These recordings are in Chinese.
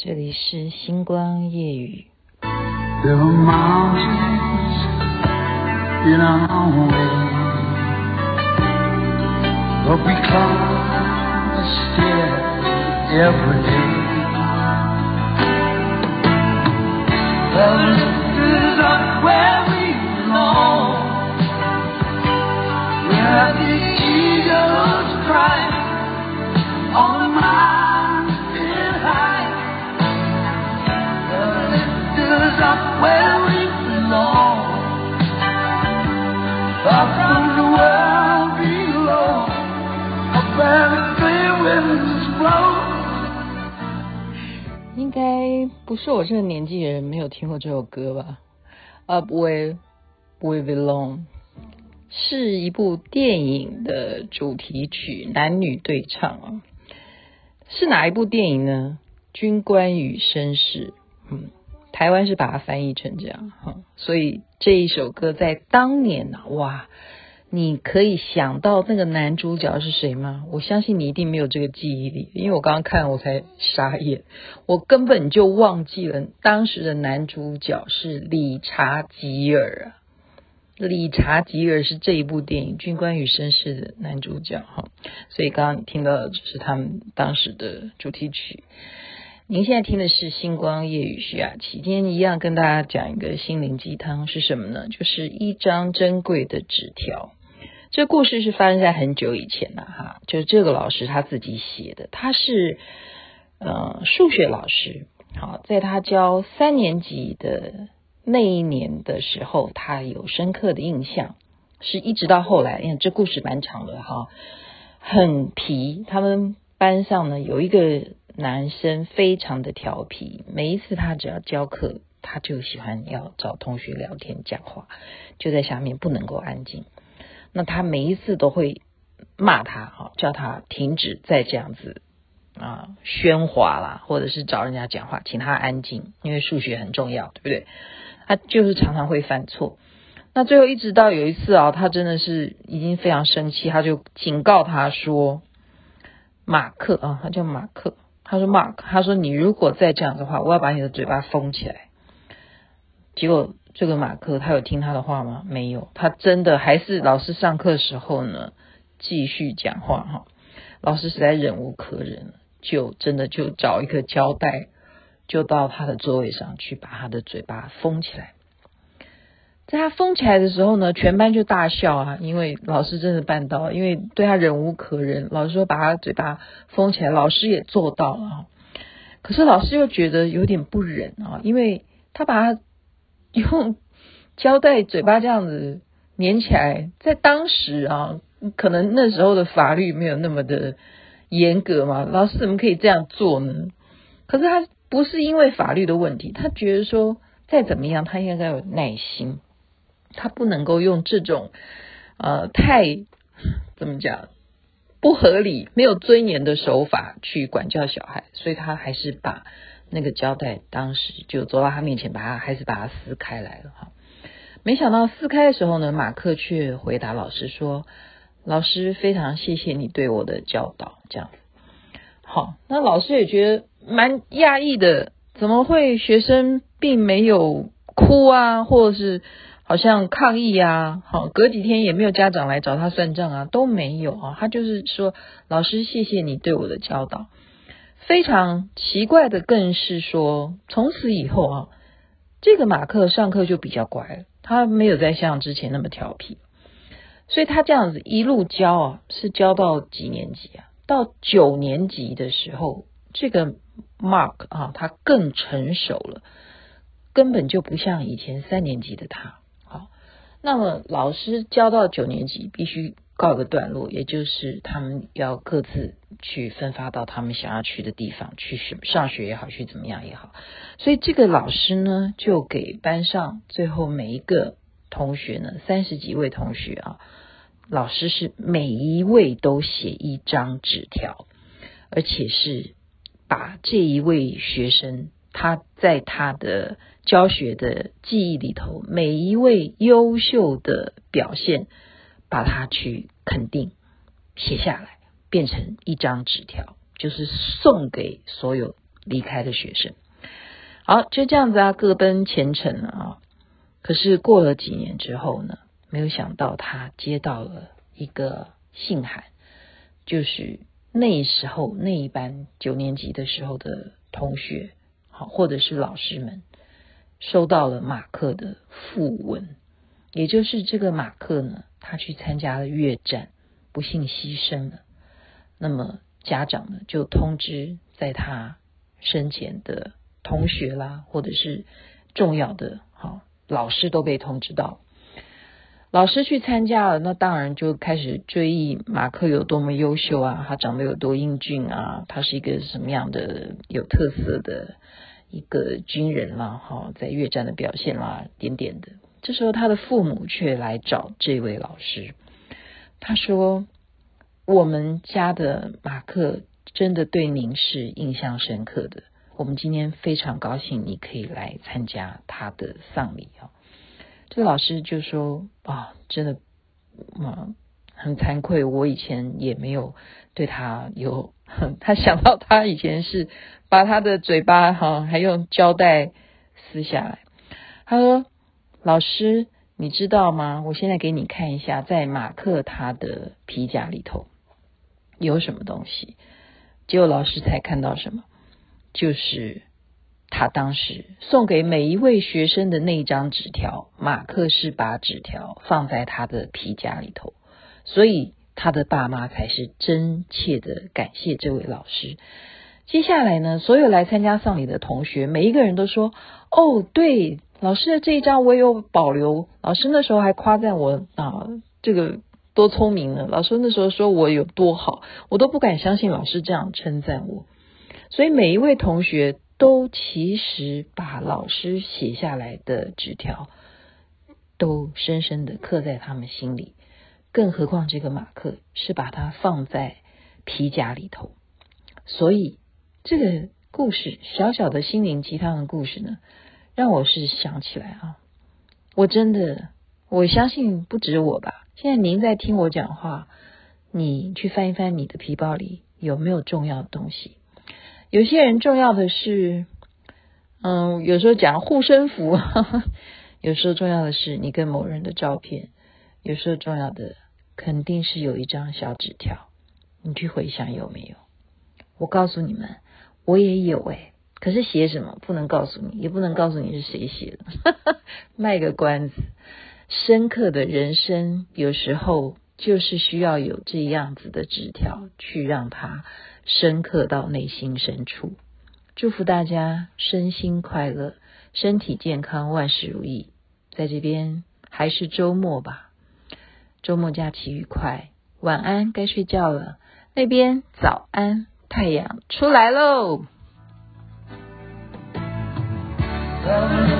这里是星光夜语。不是我这个年纪的人没有听过这首歌吧？Up Where We Belong 是一部电影的主题曲，男女对唱啊。是哪一部电影呢？军官与绅士。嗯，台湾是把它翻译成这样哈，所以这一首歌在当年啊，哇！你可以想到那个男主角是谁吗？我相信你一定没有这个记忆力，因为我刚刚看我才傻眼，我根本就忘记了当时的男主角是理查吉尔啊。理查吉尔是这一部电影《军官与绅士》的男主角哈，所以刚刚听到的就是他们当时的主题曲。您现在听的是《星光夜雨》徐雅琪，今天一样跟大家讲一个心灵鸡汤是什么呢？就是一张珍贵的纸条。这故事是发生在很久以前了哈，就是这个老师他自己写的，他是呃数学老师，好，在他教三年级的那一年的时候，他有深刻的印象，是一直到后来，因为这故事蛮长的哈，很皮。他们班上呢有一个男生非常的调皮，每一次他只要教课，他就喜欢要找同学聊天讲话，就在下面不能够安静。那他每一次都会骂他，哈，叫他停止再这样子啊喧哗啦，或者是找人家讲话，请他安静，因为数学很重要，对不对？他就是常常会犯错。那最后一直到有一次啊，他真的是已经非常生气，他就警告他说：“马克啊，他叫马克，他说 Mark，他说你如果再这样的话，我要把你的嘴巴封起来。”结果。这个马克他有听他的话吗？没有，他真的还是老师上课时候呢，继续讲话哈。老师实在忍无可忍，就真的就找一个胶带，就到他的座位上去把他的嘴巴封起来。在他封起来的时候呢，全班就大笑啊，因为老师真的办到了，因为对他忍无可忍。老师说把他嘴巴封起来，老师也做到了。可是老师又觉得有点不忍啊，因为他把他。用胶带嘴巴这样子粘起来，在当时啊，可能那时候的法律没有那么的严格嘛，老师怎么可以这样做呢？可是他不是因为法律的问题，他觉得说再怎么样，他应该要有耐心，他不能够用这种呃太怎么讲不合理、没有尊严的手法去管教小孩，所以他还是把。那个胶带当时就走到他面前，把他还是把他撕开来了哈。没想到撕开的时候呢，马克却回答老师说：“老师非常谢谢你对我的教导。”这样子，好，那老师也觉得蛮讶异的，怎么会学生并没有哭啊，或者是好像抗议啊？好，隔几天也没有家长来找他算账啊，都没有啊。他就是说：“老师谢谢你对我的教导。”非常奇怪的，更是说，从此以后啊，这个马克上课就比较乖了，他没有再像之前那么调皮，所以他这样子一路教啊，是教到几年级啊？到九年级的时候，这个 Mark 啊，他更成熟了，根本就不像以前三年级的他。好，那么老师教到九年级，必须。告一个段落，也就是他们要各自去分发到他们想要去的地方去学上学也好，去怎么样也好。所以这个老师呢，就给班上最后每一个同学呢，三十几位同学啊，老师是每一位都写一张纸条，而且是把这一位学生他在他的教学的记忆里头每一位优秀的表现。把它去肯定写下来，变成一张纸条，就是送给所有离开的学生。好，就这样子啊，各奔前程了啊。可是过了几年之后呢，没有想到他接到了一个信函，就是那时候那一班九年级的时候的同学，好，或者是老师们收到了马克的訃闻，也就是这个马克呢，他去参加了越战，不幸牺牲了。那么家长呢，就通知在他生前的同学啦，或者是重要的好。老师都被通知到，老师去参加了，那当然就开始追忆马克有多么优秀啊，他长得有多英俊啊，他是一个什么样的有特色的一个军人啦，哈，在越战的表现啦，点点的。这时候他的父母却来找这位老师，他说：“我们家的马克真的对您是印象深刻的。”我们今天非常高兴，你可以来参加他的丧礼啊！这个老师就说啊，真的，嗯，很惭愧，我以前也没有对他有，他想到他以前是把他的嘴巴哈，还用胶带撕下来。他说：“老师，你知道吗？我现在给你看一下，在马克他的皮夹里头有什么东西。”结果老师才看到什么。就是他当时送给每一位学生的那张纸条，马克是把纸条放在他的皮夹里头，所以他的爸妈才是真切的感谢这位老师。接下来呢，所有来参加丧礼的同学，每一个人都说：“哦，对，老师的这一张我也有保留。老师那时候还夸赞我啊，这个多聪明呢。老师那时候说我有多好，我都不敢相信老师这样称赞我。”所以每一位同学都其实把老师写下来的纸条都深深的刻在他们心里，更何况这个马克是把它放在皮夹里头。所以这个故事小小的心灵鸡汤的故事呢，让我是想起来啊，我真的我相信不止我吧。现在您在听我讲话，你去翻一翻你的皮包里有没有重要的东西。有些人重要的是，嗯，有时候讲护身符，有时候重要的是你跟某人的照片，有时候重要的肯定是有一张小纸条，你去回想有没有？我告诉你们，我也有诶，可是写什么不能告诉你，也不能告诉你是谁写的，卖个关子。深刻的人生有时候就是需要有这样子的纸条去让它。深刻到内心深处，祝福大家身心快乐，身体健康，万事如意。在这边还是周末吧，周末假期愉快，晚安，该睡觉了。那边早安，太阳出来喽。Oh.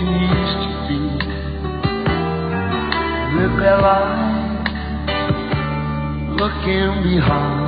it used to be. Live their life looking behind.